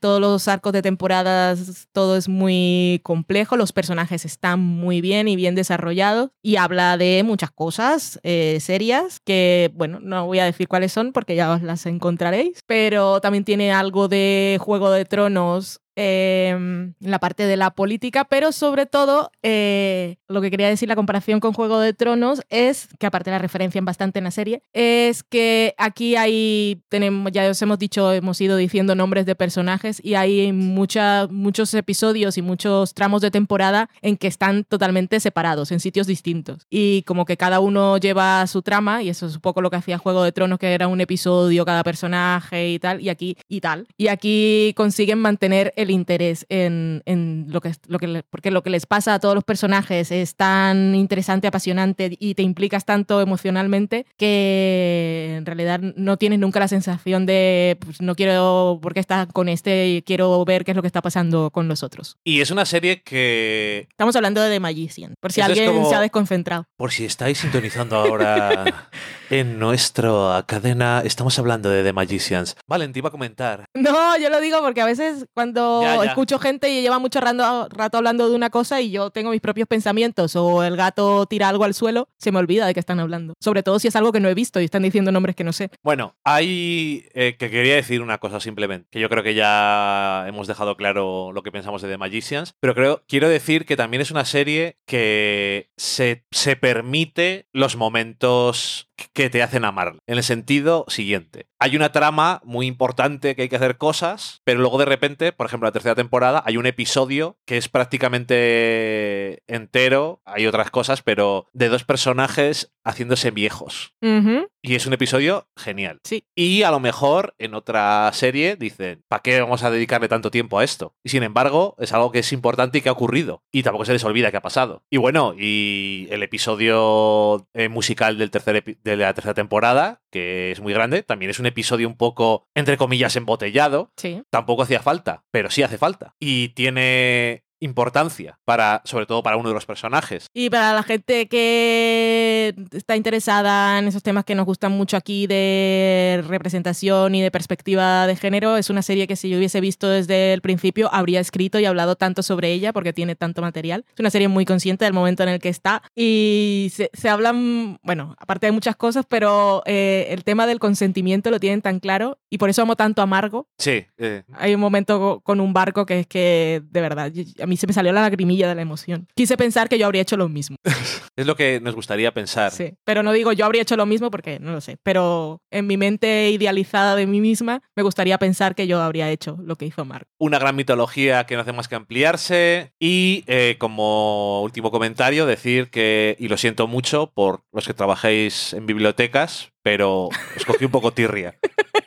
B: todos los arcos de temporadas, todo es muy complejo, los personajes están muy bien y bien desarrollados y habla de muchas cosas eh, serias que, bueno, no voy a decir cuáles son porque ya os las encontraréis, pero también tiene algo de Juego de Tronos eh, la parte de la política, pero sobre todo eh, lo que quería decir la comparación con Juego de Tronos es, que aparte la referencian bastante en la serie, es que aquí hay, tenemos, ya os hemos dicho, hemos ido diciendo nombres de personajes y hay mucha, muchos episodios y muchos tramos de temporada en que están totalmente separados, en sitios distintos. Y como que cada uno lleva su trama, y eso es un poco lo que hacía Juego de Tronos, que era un episodio cada personaje y tal, y aquí y tal. Y aquí consiguen mantener el interés en, en lo, que, lo que porque lo que les pasa a todos los personajes es tan interesante, apasionante y te implicas tanto emocionalmente que en realidad no tienes nunca la sensación de pues, no quiero porque está con este y quiero ver qué es lo que está pasando con los otros.
A: Y es una serie que,
B: Estamos hablando de The Magician, por si
A: Eso es
B: alguien
A: como-
B: se ha desconcentrado.
A: por si estáis sintonizando ahora en nuestra cadena, estamos hablando de The Magicians. Valen, te iba a comentar.
B: No, yo lo digo porque a veces cuando
A: Ya, ya.
B: escucho gente y lleva mucho rato, rato hablando de una cosa y yo tengo mis propios pensamientos o el gato tira algo al suelo, se me olvida de qué están hablando. Sobre todo si es algo que no he visto y están diciendo nombres que no sé.
A: Bueno, hay eh, que quería decir una cosa simplemente, que yo creo que ya hemos dejado claro lo que pensamos de The Magicians, pero creo quiero decir que también es una serie que se, se permite los momentos que te hacen amarla. En el sentido siguiente. Hay una trama muy importante que hay que hacer cosas, pero luego de repente, por ejemplo, la tercera temporada, hay un episodio que es prácticamente entero, hay otras cosas, pero de dos personajes haciéndose viejos. Y es un episodio genial.
B: Sí.
A: Y a lo mejor en otra serie dicen, ¿para qué vamos a dedicarle tanto tiempo a esto? Y sin embargo, es algo que es importante y que ha ocurrido. Y tampoco se les olvida que ha pasado. Y bueno, y el episodio eh, musical del tercer de la tercera temporada, que es muy grande, también es un episodio un poco, entre comillas, embotellado.
B: Sí.
A: Tampoco hacía falta, pero sí hace falta. Y tiene importancia para, sobre todo para uno de los personajes.
B: Y para la gente que está interesada en esos temas que nos gustan mucho aquí de representación y de perspectiva de género, es una serie que si yo hubiese visto desde el principio habría escrito y hablado tanto sobre ella porque tiene tanto material. Es una serie muy consciente del momento en el que está y se, se hablan, bueno, aparte de muchas cosas, pero eh, el tema del consentimiento lo tienen tan claro y por eso amo tanto a Margo.
A: Sí, eh,
B: Hay un momento co- con un barco que es que, de verdad, a mí se me salió la lagrimilla de la emoción. Quise pensar que yo habría hecho lo mismo.
A: es lo que nos gustaría pensar.
B: Sí, pero no digo yo habría hecho lo mismo porque no lo sé, pero en mi mente idealizada de mí misma me gustaría pensar que yo habría hecho lo que hizo Mark.
A: una gran mitología que no hace más que ampliarse. Y eh, como último comentario, decir que, y lo siento mucho por los que trabajéis en bibliotecas, pero os cogí un poco tirria.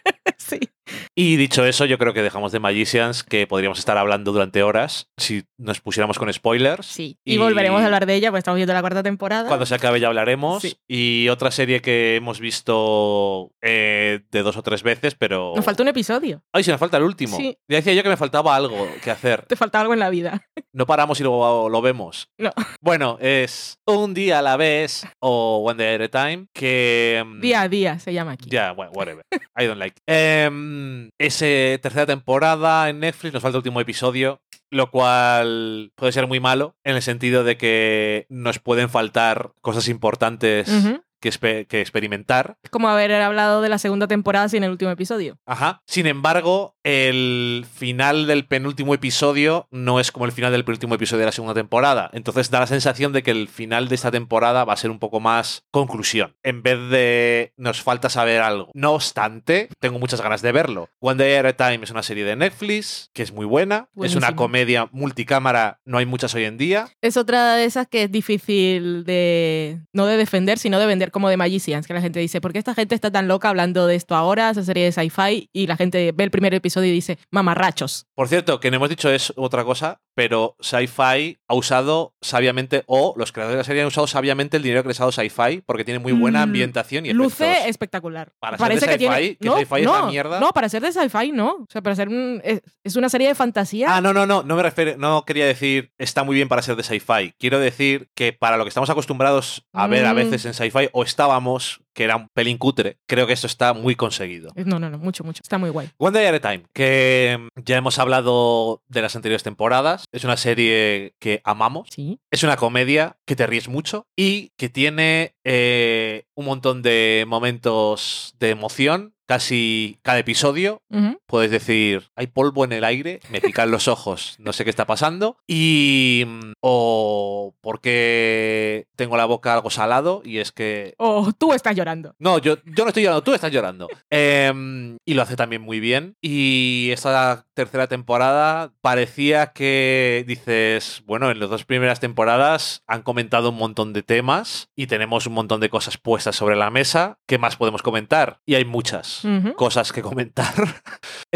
B: sí.
A: Y dicho eso, yo creo que dejamos de Magicians, que podríamos estar hablando durante horas si nos pusiéramos con spoilers.
B: Sí. Y,
A: Y-
B: volveremos a hablar de ella, pues estamos viendo la cuarta temporada.
A: Cuando se acabe ya hablaremos.
B: Sí.
A: Y otra serie que hemos visto eh, de dos o tres veces, pero...
B: Nos falta un episodio.
A: Ay, si me falta el último.
B: Sí.
A: Ya decía yo que me faltaba algo que hacer.
B: Te falta algo en la vida.
A: No paramos y lo, lo vemos.
B: No.
A: Bueno, es un día a la vez o one day at a time que... mm,
B: Día a día se llama aquí.
A: Ya, bueno, whatever. I don't like. Em, es eh, tercera temporada en Netflix, nos falta el último episodio, lo cual puede ser muy malo en el sentido de que nos pueden faltar cosas importantes. Que, espe- que experimentar.
B: Es como haber hablado de la segunda temporada sin el último episodio.
A: Ajá. Sin embargo, el final del penúltimo episodio no es como el final del penúltimo episodio de la segunda temporada. Entonces da la sensación de que el final de esta temporada va a ser un poco más conclusión. En vez de nos falta saber algo. No obstante, tengo muchas ganas de verlo. One Day at a Time es una serie de Netflix que es muy buena. Es una comedia multicámara, no hay muchas hoy en día.
B: Es otra de esas que es difícil de, no de defender, sino de vender como de Magicians, que la gente dice, ¿por qué esta gente está tan loca hablando de esto ahora, esa serie de sci-fi? Y la gente ve el primer episodio y dice, mamarrachos.
A: Por cierto, que no hemos dicho es otra cosa, pero Sci-Fi ha usado sabiamente, o los creadores de la serie han usado sabiamente el dinero que les ha dado Sci-Fi, porque tiene muy buena
B: Mm,
A: ambientación y
B: Luce
A: efectos.
B: espectacular.
A: Para ser
B: Parece
A: de
B: que tiene...
A: sci-fi, que
B: no,
A: sci-fi es
B: no,
A: la mierda.
B: No, para ser de sci-fi no. O sea, para ser un... Es, es una serie de fantasía.
A: Ah, no, no, no, no me refiero, no quería decir está muy bien para ser de sci-fi. Quiero decir que para lo que estamos acostumbrados a ver a
B: Mm.
A: veces en sci-fi, o estábamos, que era un pelín cutre, creo que esto está muy conseguido.
B: No, no, no, mucho, mucho. Está muy guay.
A: One Day at a Time, que mm, ya hemos hablado de las anteriores temporadas, es una serie que amamos,
B: Sí.
A: es una comedia que te ríes mucho y que tiene eh, un montón de momentos de emoción. Casi cada episodio puedes decir, hay polvo en el aire, me pican los ojos, no sé qué está pasando. Y. mm, O porque tengo la boca algo salado y es que.
B: O tú estás llorando.
A: No, yo, yo no estoy llorando, tú estás llorando. Em, y lo hace también muy bien. Y esta tercera temporada parecía que dices, bueno, en las dos primeras temporadas han comentado un montón de temas y tenemos un montón de cosas puestas sobre la mesa. ¿Qué más podemos comentar? Y hay muchas. Cosas que comentar.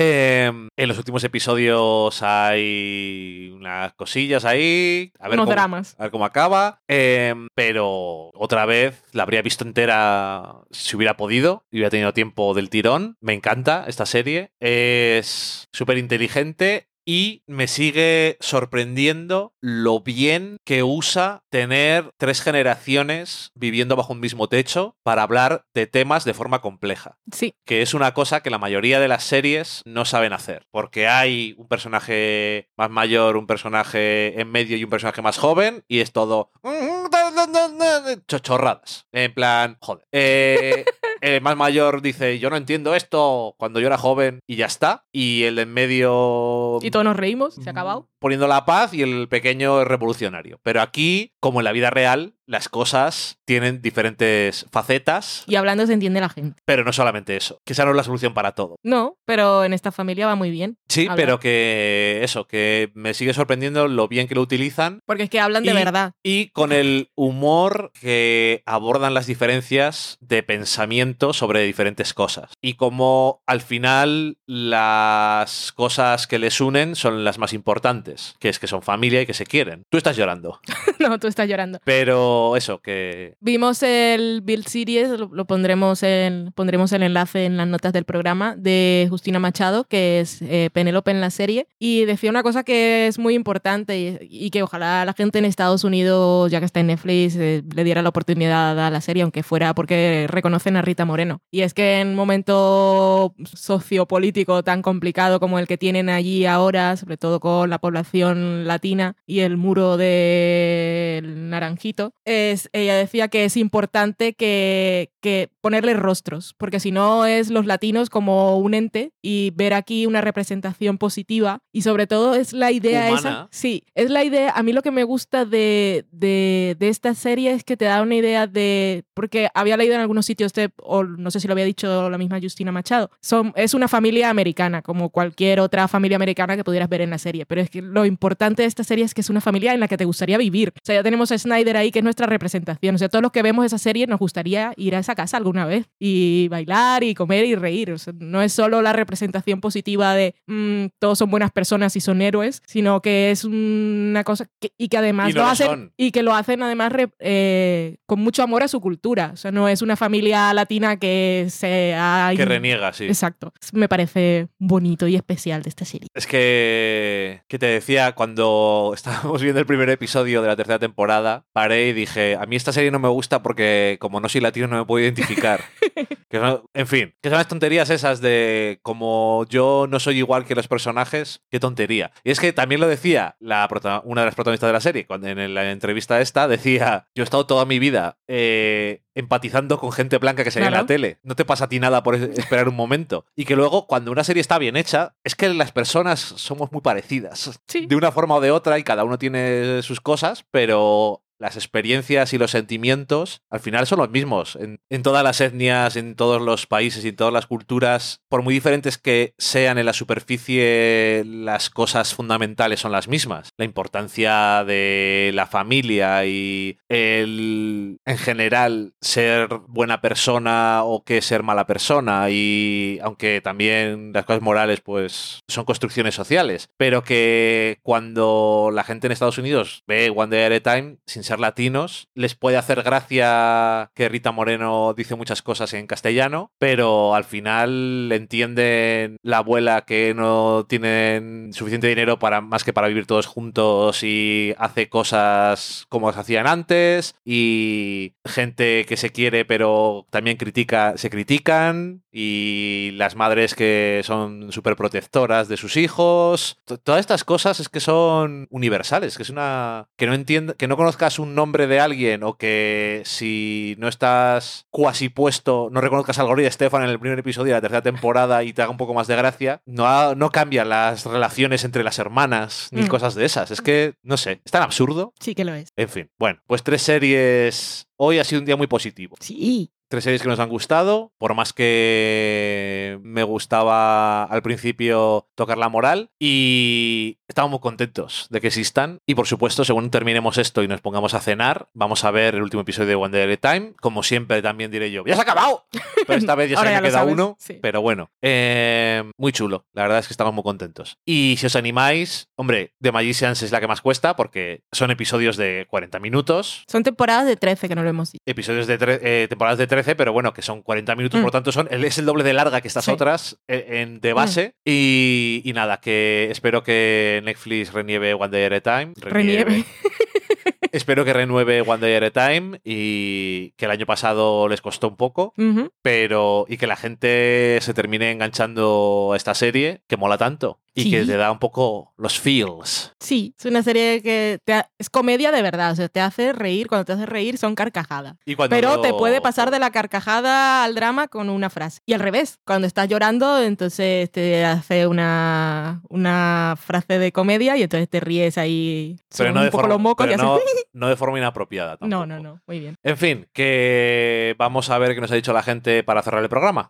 A: Eh, en los últimos episodios hay unas cosillas ahí. A ver
B: Unos
A: cómo,
B: dramas.
A: a ver cómo acaba. Eh, pero otra vez la habría visto entera si hubiera podido y hubiera tenido tiempo del tirón. Me encanta esta serie. Es súper inteligente. Y me sigue sorprendiendo lo bien que usa tener tres generaciones viviendo bajo un mismo techo para hablar de temas de forma compleja
B: Sí,
A: que es una cosa que la mayoría de las series no saben hacer, porque hay un personaje más mayor, un personaje en medio y un personaje más joven, y es todo chochorradas. En plan, joder. Eh, el más mayor dice, yo no entiendo esto cuando yo era joven, y ya está. Y el de en medio
B: y todos nos reímos, se ha acabado.
A: poniendo la paz y el pequeño es revolucionario. Pero aquí, como en la vida real, las cosas tienen diferentes facetas,
B: Y hablando se entiende la gente.
A: pero no solamente eso, que esa no es la solución para todo.
B: No, pero en esta familia va muy bien.
A: Sí, pero que eso, que me sigue sorprendiendo lo bien que lo utilizan
B: Porque es que hablan de verdad.
A: y con el humor que abordan las diferencias de pensamiento sobre diferentes cosas. Y como al final las cosas que les unen son las más importantes, que es que son familia y que se quieren. Tú estás llorando,
B: no, tú estás llorando.
A: pero eso, que...
B: Vimos el Build Series, lo, pondremos en, pondremos el enlace en las notas del programa de Justina Machado, que es eh, Penélope en la serie, y decía una cosa que es muy importante y, y que ojalá la gente en Estados Unidos, ya que está en Netflix, eh, le diera la oportunidad a la serie, aunque fuera porque reconocen a Rita Moreno. Y es que en un momento sociopolítico tan complicado como el que tienen allí ahora, sobre todo con la población latina y el muro del naranjito, es, ella decía que es importante que, que ponerle rostros, porque si no es los latinos como un ente y ver aquí una representación positiva y sobre todo es la idea
A: Humana.
B: esa. Sí, es la idea, a mí lo que me gusta de, de, de esta serie es que te da una idea de, porque había leído en algunos sitios, de, o no sé si lo había dicho la misma Justina Machado, son, es una familia americana, como cualquier otra familia americana que pudieras ver en la serie, pero es que lo importante de esta serie es que es una familia en la que te gustaría vivir. O sea, ya tenemos a Snyder ahí, que es nuestra representación. O sea, todos los que vemos esa serie nos gustaría ir a esa casa alguna vez y bailar y comer y reír. O sea, no es solo la representación positiva de mm, todos son buenas personas y son héroes, sino que es una cosa que, y que además
A: Y no
B: lo
A: lo
B: hacen
A: son.
B: y que lo hacen además re- eh, con mucho amor a su cultura. O sea, no es una familia latina que se ha
A: Que reniega, sí.
B: Exacto. Me parece bonito y especial de esta serie.
A: Es que, que te decía, cuando estábamos viendo el primer episodio de la tercera temporada, paré y dije, a mí esta serie no me gusta porque como no soy latino no me puedo identificar. Que en fin, que son las tonterías esas de como yo no soy igual que los personajes, qué tontería. Y es que también lo decía la una de las protagonistas de la serie, cuando en la entrevista esta decía, yo he estado toda mi vida eh, empatizando con gente blanca que se ve en la tele. No te pasa a ti nada por es- esperar un momento. Y que luego, cuando una serie está bien hecha, es que las personas somos muy parecidas.
B: Sí.
A: De una forma o de otra, y cada uno tiene sus cosas, pero las experiencias y los sentimientos al final son los mismos en, todas las etnias, en todos los países y en todas las culturas. Por muy diferentes que sean en la superficie, las cosas fundamentales son las mismas. La importancia de la familia y el, en general, ser buena persona o que ser mala persona. Y aunque también las cosas morales, pues, son construcciones sociales. Pero que cuando la gente en Estados Unidos ve One Day a Time, sin latinos, les puede hacer gracia que Rita Moreno dice muchas cosas en castellano, pero al final entienden la abuela que no tienen suficiente dinero para más que para vivir todos juntos y hace cosas como se hacían antes. Y gente que se quiere pero también critica, se critican. Y las madres que son súper protectoras de sus hijos. Todas estas cosas es que son universales, que es una que no entienda, que no conozcas un nombre de alguien o que si no estás cuasi puesto, no reconozcas al gorila de Stefan en el primer episodio de la tercera temporada y te haga un poco más de gracia, no, ha- no cambian las relaciones entre las hermanas ni
B: Mm.
A: cosas de esas. Es que, no sé, es tan absurdo.
B: Sí que lo es.
A: En fin, bueno, pues tres series. Hoy ha sido un día muy positivo.
B: Sí.
A: Tres series que nos han gustado, por más que me gustaba al principio tocar la moral y estamos muy contentos de que existan y por supuesto, según terminemos esto y nos pongamos a cenar, vamos a ver el último episodio de One Day at a Time, como siempre también diré yo, ¡ya se ha acabado! Pero esta vez ya se me
B: ya
A: queda uno,
B: sí.
A: pero bueno, eh, muy chulo, la verdad es que estamos muy contentos. Y si os animáis, hombre, The Magicians es la que más cuesta porque son episodios de 40 minutos,
B: Son temporadas de 13 que no lo hemos dicho.
A: episodios de eh, temporadas de 13, pero bueno, que son 40 minutos,
B: Mm.
A: por lo tanto son, es el doble de larga que estas
B: Sí.
A: otras en, de base. Y, y nada, que espero que Netflix renieve One Day at a Time.
B: Renieve.
A: espero que renueve One Day at a Time y que el año pasado les costó un poco, pero y que la gente se termine enganchando a esta serie que mola tanto y
B: Sí.
A: que te da un poco los feels.
B: Sí, es una serie que te ha- es comedia de verdad, o sea, te hace reír, cuando te hace reír son carcajadas.
A: Y cuando
B: Pero te puede pasar de la carcajada al drama con una frase. Y al revés, cuando estás llorando, entonces te hace una, una frase de comedia y entonces te ríes ahí
A: pero no
B: un
A: de
B: poco
A: forma,
B: los mocos y
A: pero
B: haces...
A: no, no de forma inapropiada.
B: No,
A: tampoco.
B: no, no, muy bien.
A: En fin, que vamos a ver qué nos ha dicho la gente para cerrar el programa.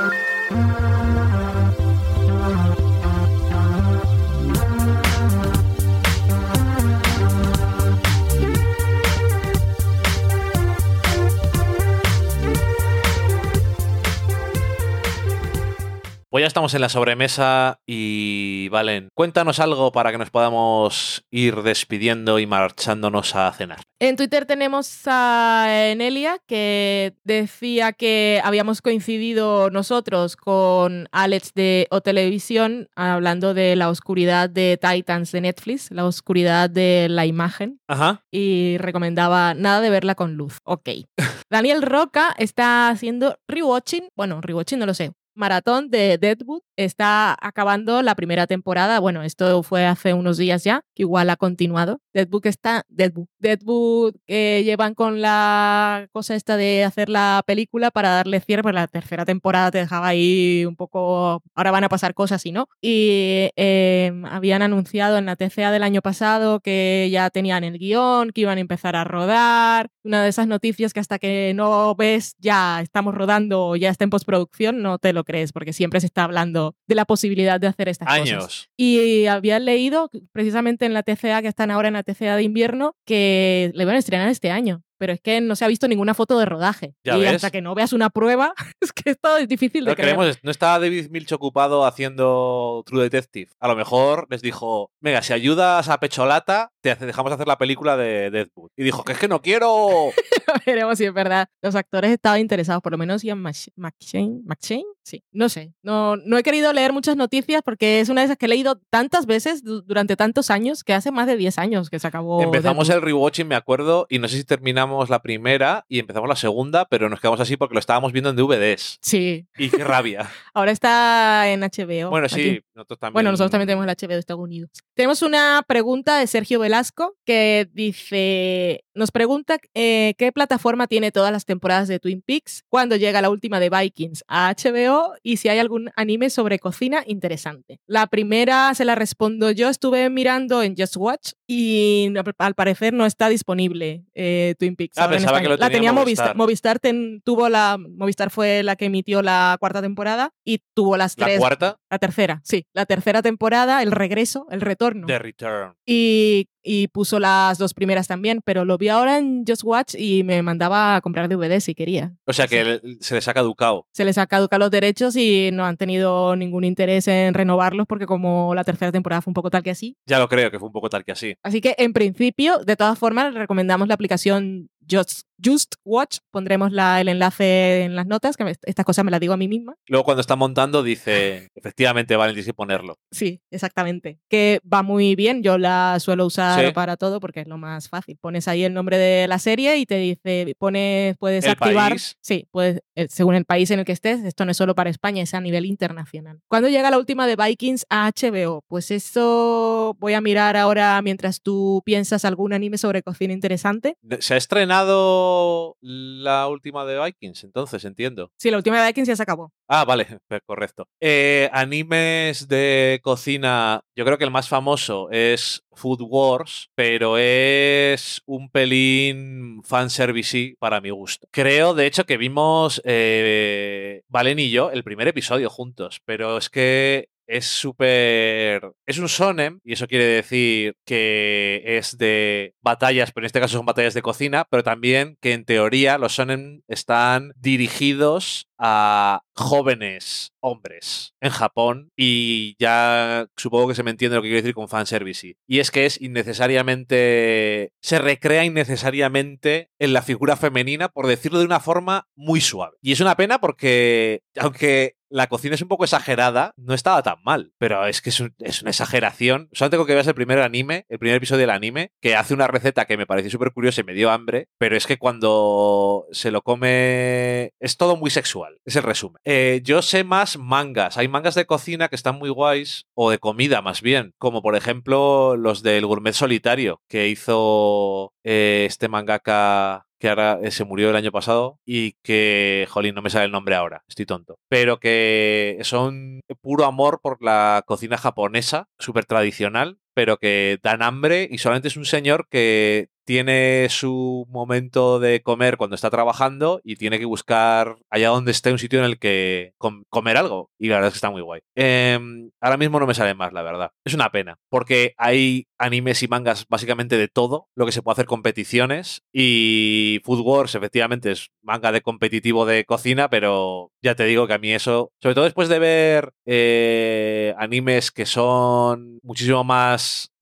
A: Pues ya estamos en la sobremesa y Valen, cuéntanos algo para que nos podamos ir despidiendo y marchándonos a cenar.
B: En Twitter tenemos a Enelia que decía que habíamos coincidido nosotros con Alex de O Televisión hablando de la oscuridad de Titans de Netflix, la oscuridad de la imagen,
A: Ajá.
B: y recomendaba nada de verla con luz. Ok. Daniel Roca está haciendo rewatching, bueno, rewatching no lo sé. Maratón de Deadwood está acabando la primera temporada. Bueno, esto fue hace unos días ya, que igual ha continuado. Deadwood está. Deadwood. Deadwood que llevan con la cosa esta de hacer la película para darle cierre, porque la tercera temporada te dejaba ahí un poco. Ahora van a pasar cosas y no. Y eh, habían anunciado en la TCA del año pasado que ya tenían el guion, que iban a empezar a rodar. Una de esas noticias que hasta que no ves ya estamos rodando o ya está en postproducción, no te lo crees, porque siempre se está hablando de la posibilidad de hacer estas cosas.
A: Años.
B: Y había leído, precisamente en la TCA, que están ahora en la TCA de invierno, que le van a estrenar este año. Pero es que no se ha visto ninguna foto de rodaje.
A: Ya
B: y
A: ves.
B: hasta que no veas una prueba, es que esto es difícil de
A: No,
B: creer.
A: queremos- no está David Milch ocupado haciendo True Detective. A lo mejor les dijo, venga, si ayudas a Pecholata, te dejamos hacer la película de Deadwood. Y dijo, que es que no quiero.
B: Veremos si es verdad. Los actores estaban interesados, por lo menos Ian McShane. ¿McShane? Sí, no sé. No, no he querido leer muchas noticias porque es una de esas que he leído tantas veces du- durante tantos años que hace más de 10 años que se acabó.
A: Empezamos
B: Deadwood.
A: el rewatching, me acuerdo, y no sé si terminamos la primera y empezamos la segunda, pero nos quedamos así porque lo estábamos viendo en DVDs.
B: Sí,
A: Y qué rabia.
B: ahora está en HBO.
A: bueno,
B: aquí.
A: Sí, nosotros también.
B: Bueno, nosotros también tenemos el HBO de Estados Unidos. Tenemos una pregunta de Sergio Velasco que dice, nos pregunta eh, qué plataforma tiene todas las temporadas de Twin Peaks, cuándo llega la última de Vikings a HBO y si hay algún anime sobre cocina interesante. La primera se la respondo yo, estuve mirando en Just Watch y al parecer no está disponible eh, Twin Peaks.
A: Ah,
B: en
A: pensaba que lo
B: la
A: tenía
B: tenía
A: Movistar.
B: Movistar. Ten- tuvo la Movistar fue la que emitió la cuarta temporada y tuvo las
A: La
B: tres
A: cuarta,
B: la tercera, sí. La tercera temporada, el regreso, el retorno.
A: The Return.
B: Y, y puso las dos primeras también, pero lo vi ahora en Just Watch y me mandaba a comprar DVD si quería.
A: O sea que se les ha caducado.
B: Se les ha caducado los derechos y no han tenido ningún interés en renovarlos porque como la tercera temporada fue un poco tal que así.
A: Ya lo creo, que fue un poco tal que así.
B: Así que en principio, de todas formas, recomendamos la aplicación Just, Just Watch. Pondremos la- el enlace en las notas, que me- estas cosas me las digo a mí misma.
A: Luego cuando está montando dice, efectivamente, vale, tienes que ponerlo.
B: Sí, exactamente. Que va muy bien. Yo la suelo usar
A: Sí.
B: para todo porque es lo más fácil. Pones ahí el nombre de la serie y te dice, pones, puedes
A: El
B: activar.
A: país.
B: Sí, puedes, eh, según el país en el que estés. Esto no es solo para España, es a nivel internacional. ¿Cuándo llega la última de Vikings a HBO? Pues eso voy a mirar ahora mientras tú piensas algún anime sobre cocina interesante.
A: Se ha estrenado terminado la última de Vikings, entonces, entiendo.
B: Sí, la última de Vikings ya se acabó.
A: Ah, vale, correcto. Eh, animes de cocina, yo creo que el más famoso es Food Wars, pero es un pelín fanservice para mi gusto. Creo, de hecho, que vimos eh, Valen y yo el primer episodio juntos, pero es que es súper... Es un sonem, y eso quiere decir que es de batallas, pero en este caso son batallas de cocina, pero también que en teoría los sonem están dirigidos a jóvenes hombres en Japón y ya supongo que se me entiende lo que quiero decir con fanservice. Y es que es innecesariamente... se recrea innecesariamente en la figura femenina, por decirlo de una forma muy suave. Y es una pena porque, aunque la cocina es un poco exagerada, no estaba tan mal, pero es que es, es una exageración. Solo tengo que veas el primer anime, el primer episodio del anime, que hace una receta que me pareció súper curiosa y me dio hambre, pero es que cuando se lo come es todo muy sexual, es el resumen. Eh, yo sé más mangas, hay mangas de cocina que están muy guays, o de comida más bien, como por ejemplo los del gourmet solitario que hizo eh, este mangaka que ahora eh, se murió el año pasado y que, jolín, no me sale el nombre ahora, estoy tonto, pero que son puro amor por la cocina japonesa, súper tradicional, pero que dan hambre y solamente es un señor que tiene su momento de comer cuando está trabajando y tiene que buscar allá donde esté un sitio en el que com- comer algo. Y la verdad es que está muy guay. Em, ahora mismo no me sale más, la verdad. Es una pena, porque hay animes y mangas básicamente de todo, lo que se puede hacer competiciones. Y Food Wars, efectivamente, es manga de competitivo de cocina, pero ya te digo que a mí eso, sobre todo después de ver eh, animes que son muchísimo más...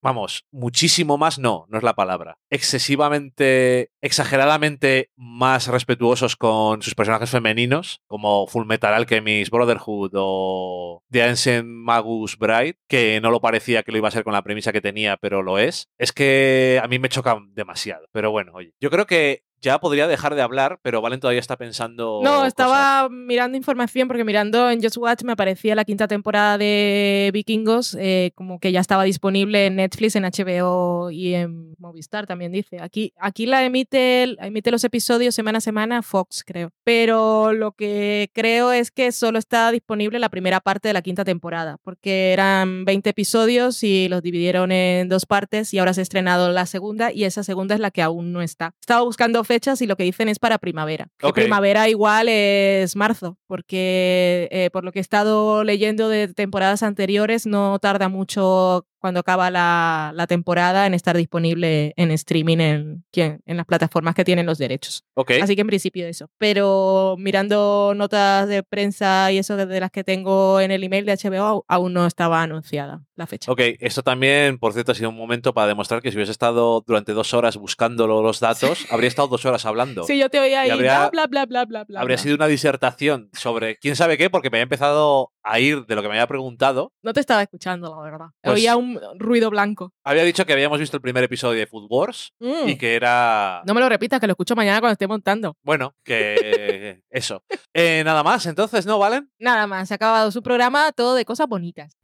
A: Vamos, muchísimo más no, no es la palabra. Excesivamente, exageradamente más respetuosos con sus personajes femeninos, como Full Metal Alchemist Brotherhood o The Ancient Magus Bride, que no lo parecía que lo iba a ser con la premisa que tenía, pero lo es. Es que a mí me choca demasiado. Pero bueno, oye, yo creo que ya podría dejar de hablar, pero Valen todavía está pensando.
B: No,
A: cosas.
B: estaba mirando información porque mirando en Just Watch me aparecía la quinta temporada de Vikingos, eh, como que ya estaba disponible en Netflix, en HBO y en Movistar también dice. Aquí, aquí la emite, emite los episodios semana a semana Fox, creo. Pero lo que creo es que solo está disponible la primera parte de la quinta temporada, porque eran 20 episodios y los dividieron en dos partes y ahora se ha estrenado la segunda y esa segunda es la que aún no está. Estaba buscando fechas y lo que dicen es para primavera. Que primavera igual es marzo, porque eh, por lo que he estado leyendo de temporadas anteriores, no tarda mucho cuando acaba la, la temporada en estar disponible en streaming en, en las plataformas que tienen los derechos. Así que en principio eso. Pero mirando notas de prensa y eso de- las que tengo en el email de HBO, aún no estaba anunciada la fecha.
A: Ok, esto también, por cierto, ha sido un momento para demostrar que si hubiese estado durante dos horas buscando lo- los datos, habría estado dos horas hablando.
B: Sí, yo te oía ahí,
A: habría-
B: bla, bla, bla, bla, bla.
A: habría
B: bla.
A: sido una disertación sobre quién sabe qué, porque me había empezado a ir de lo que me había preguntado.
B: No te estaba escuchando, la verdad.
A: Pues-
B: Oía un ruido blanco.
A: Había dicho que habíamos visto el primer episodio de Food Wars
B: Mm.
A: y que era.
B: No me lo repitas, que lo escucho mañana cuando esté montando.
A: Bueno, que eso. Eh, nada más, entonces, ¿no, Valen?
B: Nada más, se ha acabado su programa, todo de cosas bonitas.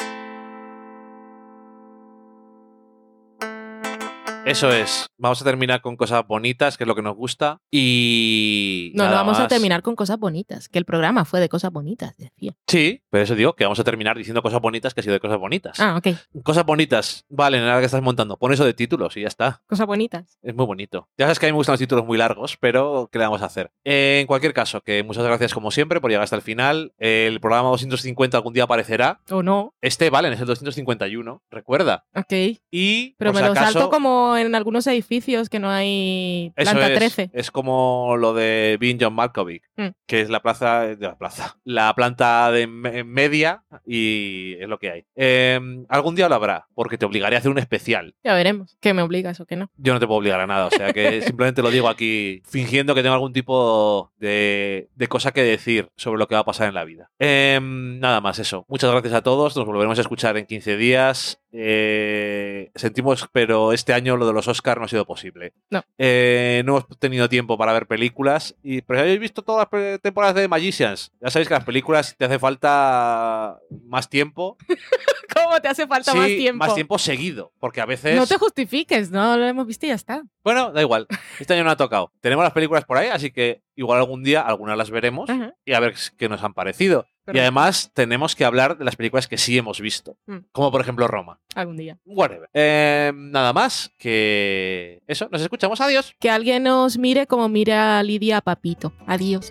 A: Eso es. Vamos a terminar con cosas bonitas, que es lo que nos gusta. Y.
B: No, no vamos a terminar con cosas bonitas, que el programa fue de cosas bonitas, decía.
A: Sí, pero eso digo que vamos a terminar diciendo cosas bonitas que ha sido de cosas bonitas.
B: Ah, ok.
A: Cosas bonitas. Vale, ahora que estás montando, pon eso de títulos y ya está.
B: Cosas bonitas.
A: Es muy bonito. Ya sabes que a mí me gustan los títulos muy largos, pero ¿qué le vamos a hacer? En cualquier caso, que muchas gracias como siempre por llegar hasta el final. El programa 250 algún día aparecerá.
B: O no.
A: Este, Valen, es el 251, recuerda.
B: Ok.
A: Y,
B: Pero me
A: si
B: lo salto como en algunos edificios que no hay
A: eso
B: planta
A: es,
B: 13.
A: es como lo de Bean John Malkovich,
B: Mm.
A: que es la plaza de la plaza, la planta de me- media y es lo que hay. Eh, algún día lo habrá, porque te obligaré a hacer un especial.
B: Ya veremos. ¿Qué me obligas o qué no?
A: Yo no te puedo obligar a nada, o sea que simplemente lo digo aquí fingiendo que tengo algún tipo de, de cosa que decir sobre lo que va a pasar en la vida. Em, nada más eso. Muchas gracias a todos, nos volveremos a escuchar en 15 días. Eh, sentimos, pero este año lo de los Oscars no ha sido posible.
C: No.
A: Eh, no hemos tenido tiempo para ver películas. Y, pero habéis visto todas las temporadas de Magicians. Ya sabéis que las películas te hace falta más tiempo.
C: ¿Cómo te hace falta
A: Sí,
C: más tiempo?
A: más tiempo seguido. Porque a veces.
C: No te justifiques, no lo hemos visto y ya está.
A: Bueno, da igual. Este año no ha tocado. Tenemos las películas por ahí, así que igual algún día algunas las veremos
C: Ajá.
A: y a ver qué nos han parecido. Y además tenemos que hablar de las películas que sí hemos visto.
C: Mm.
A: Como por ejemplo Roma.
C: Algún día.
A: Whatever. Eh, nada más que eso. Nos escuchamos. Adiós.
C: Que alguien nos mire como mira Lidia a Papito. Adiós.